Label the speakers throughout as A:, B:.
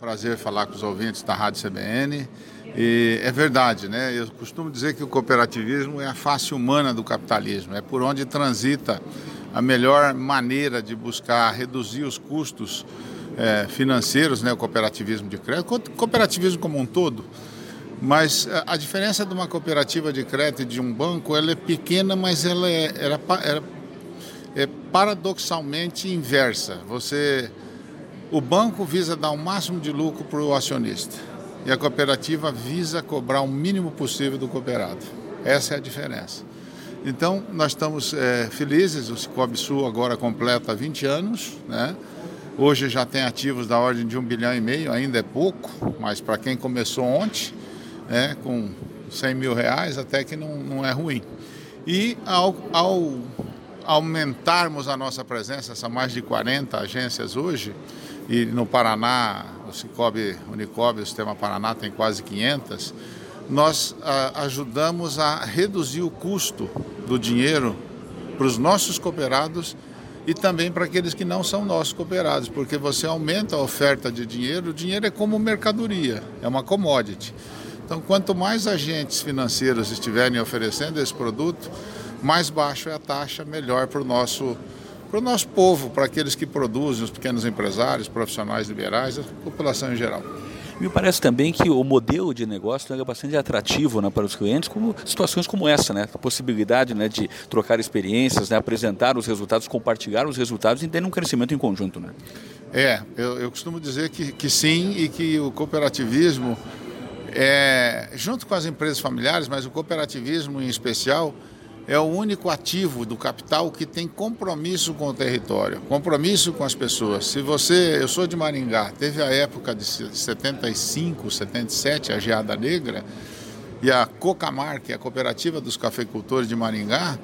A: Prazer falar com os ouvintes da Rádio CBN. E é verdade, né? Eu costumo dizer que o cooperativismo é a face humana do capitalismo, é por onde transita a melhor maneira de buscar reduzir os custos é, financeiros, né? O cooperativismo de crédito, cooperativismo como um todo. Mas a diferença de uma cooperativa de crédito e de um banco, ela é pequena, mas ela é, é paradoxalmente inversa. Você, o banco visa dar o máximo de lucro para o acionista e a cooperativa visa cobrar o mínimo possível do cooperado. Essa é a diferença. Então, nós estamos é, felizes, o Cicobi agora completa 20 anos, né? Hoje já tem ativos da ordem de um bilhão e meio, ainda é pouco, mas para quem começou ontem, né, com 100 mil reais, até que não, não é ruim. E ao, ao aumentarmos a nossa presença, são mais de 40 agências hoje, e no Paraná, o Cicobi Unicob, o Sistema Paraná tem quase 500, nós a, ajudamos a reduzir o custo do dinheiro para os nossos cooperados e também para aqueles que não são nossos cooperados, porque você aumenta a oferta de dinheiro, o dinheiro é como mercadoria, é uma commodity. Então, quanto mais agentes financeiros estiverem oferecendo esse produto, mais baixo é a taxa, melhor para o nosso para o nosso povo, para aqueles que produzem, os pequenos empresários, profissionais liberais, a população em geral.
B: Me parece também que o modelo de negócio é bastante atrativo né, para os clientes, como situações como essa, né? A possibilidade né, de trocar experiências, né, apresentar os resultados, compartilhar os resultados e ter um crescimento em conjunto, né?
A: É, eu, eu costumo dizer que, que sim e que o cooperativismo, é, junto com as empresas familiares, mas o cooperativismo em especial, é o único ativo do capital que tem compromisso com o território, compromisso com as pessoas. Se você, eu sou de Maringá, teve a época de 75, 77, a geada negra, e a Cocamar, que é a cooperativa dos cafeicultores de Maringá,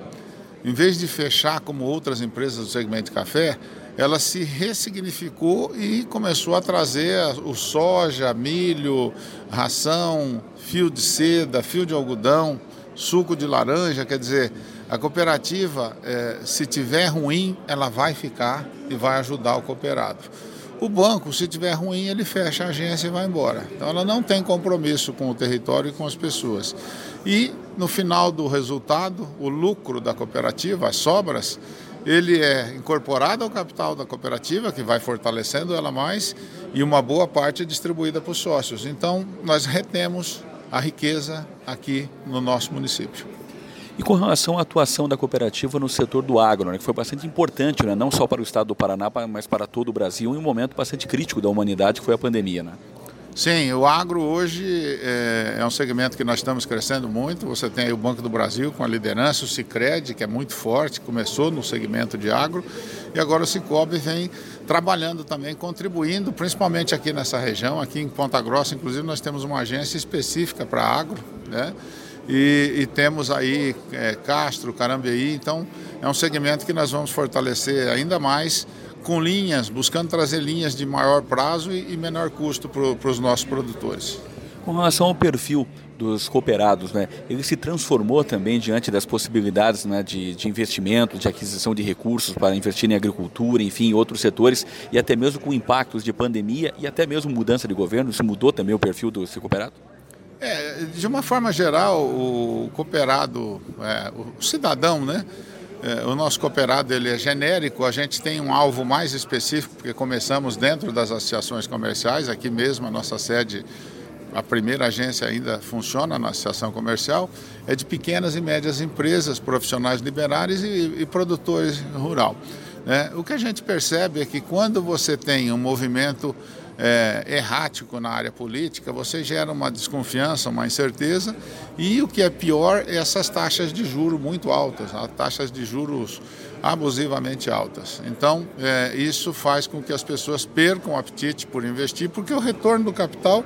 A: em vez de fechar como outras empresas do segmento de café, ela se ressignificou e começou a trazer o soja, milho, ração, fio de seda, fio de algodão suco de laranja, quer dizer, a cooperativa, é, se tiver ruim, ela vai ficar e vai ajudar o cooperado. O banco, se tiver ruim, ele fecha a agência e vai embora. Então ela não tem compromisso com o território e com as pessoas. E no final do resultado, o lucro da cooperativa, as sobras, ele é incorporado ao capital da cooperativa, que vai fortalecendo ela mais, e uma boa parte é distribuída para os sócios. Então, nós retemos a riqueza aqui no nosso município.
B: E com relação à atuação da cooperativa no setor do agro, né, que foi bastante importante, né, não só para o estado do Paraná, mas para todo o Brasil, em um momento bastante crítico da humanidade, que foi a pandemia. Né?
A: Sim, o agro hoje é, é, um segmento que nós estamos crescendo muito. Você tem o Banco do Brasil com a liderança, o Cicred, que é muito forte, começou no segmento de agro, e agora o Cicobi vem trabalhando também, contribuindo, principalmente aqui nessa região, aqui em Ponta Grossa, inclusive nós temos uma agência específica para agro, né? E, e temos aí é, Castro, Carambeí, então é um segmento que nós vamos fortalecer ainda mais com linhas, buscando trazer linhas de maior prazo e, e menor custo para os nossos produtores.
B: Com relação ao perfil dos cooperados, né, ele se transformou também diante das possibilidades né, de, de investimento, de aquisição de recursos para investir em agricultura, enfim, em outros setores, e até mesmo com impactos de pandemia e até mesmo mudança de governo. Isso mudou também o perfil do cooperado?
A: É, de uma forma geral, o cooperado, é, o cidadão, né? É, o nosso cooperado ele é genérico, a gente tem um alvo mais específico, porque começamos dentro das associações comerciais, aqui mesmo a nossa sede a primeira agência ainda funciona na associação comercial, é de pequenas e médias empresas, profissionais liberais e, e produtores rural. É, o que a gente percebe é que quando você tem um movimento é, errático na área política, você gera uma desconfiança, uma incerteza e o que é pior essas taxas de juros muito altas, taxas de juros abusivamente altas. Então, é, isso faz com que as pessoas percam o apetite por investir, porque o retorno do capital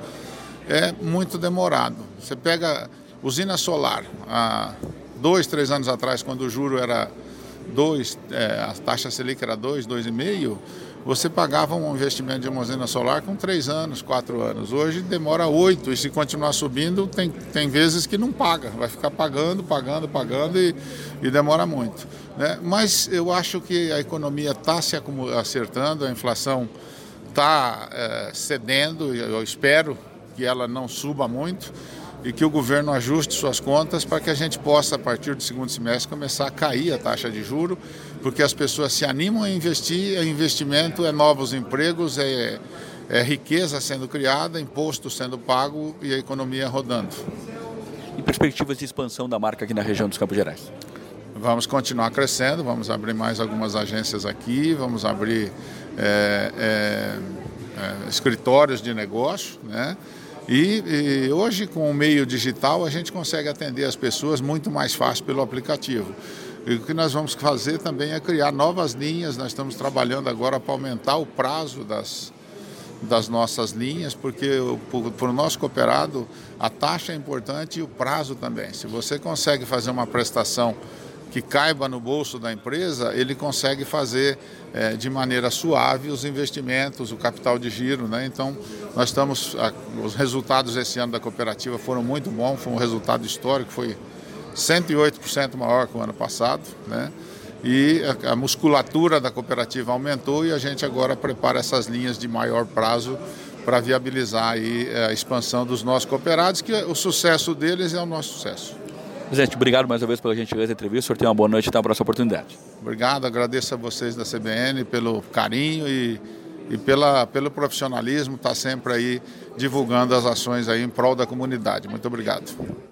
A: é muito demorado. Você pega usina solar, há dois, três anos atrás, quando o juro era dois, é, a taxa Selic era dois, dois e meio, você pagava um investimento de usina solar com três anos, quatro anos. Hoje demora oito e se continuar subindo, tem, tem vezes que não paga, vai ficar pagando, pagando, pagando e, e demora muito. Né? Mas eu acho que a economia está se acertando, a inflação está é, cedendo, eu espero que ela não suba muito e que o governo ajuste suas contas para que a gente possa, a partir do segundo semestre, começar a cair a taxa de juro, porque as pessoas se animam a investir, é investimento é novos empregos, é, é riqueza sendo criada, imposto sendo pago e a economia rodando.
B: E perspectivas de expansão da marca aqui na região dos Campos Gerais?
A: Vamos continuar crescendo, vamos abrir mais algumas agências aqui, vamos abrir é, é, é, escritórios de negócio, né? E, e, hoje, com o meio digital, a gente consegue atender as pessoas muito mais fácil pelo aplicativo. E o que nós vamos fazer também é criar novas linhas. Nós estamos trabalhando agora para aumentar o prazo das, das nossas linhas, porque para o nosso cooperado a taxa é importante e o prazo também. Se você consegue fazer uma prestação que caiba no bolso da empresa, ele consegue fazer é, de maneira suave os investimentos, o capital de giro. Né? Então, nós estamos. A, os resultados esse ano da cooperativa foram muito bons, foi um resultado histórico, foi 108% maior que o ano passado. Né? E a, musculatura da cooperativa aumentou e a gente agora prepara essas linhas de maior prazo para viabilizar aí é, a expansão dos nossos cooperados, que o sucesso deles é o nosso sucesso.
B: Presidente, obrigado mais uma vez pela gentileza da entrevista. O senhor tem uma boa noite e até a próxima oportunidade.
A: Obrigado, agradeço a vocês da CBN pelo carinho e, e pela, pelo profissionalismo, está sempre aí divulgando as ações aí em prol da comunidade. Muito obrigado.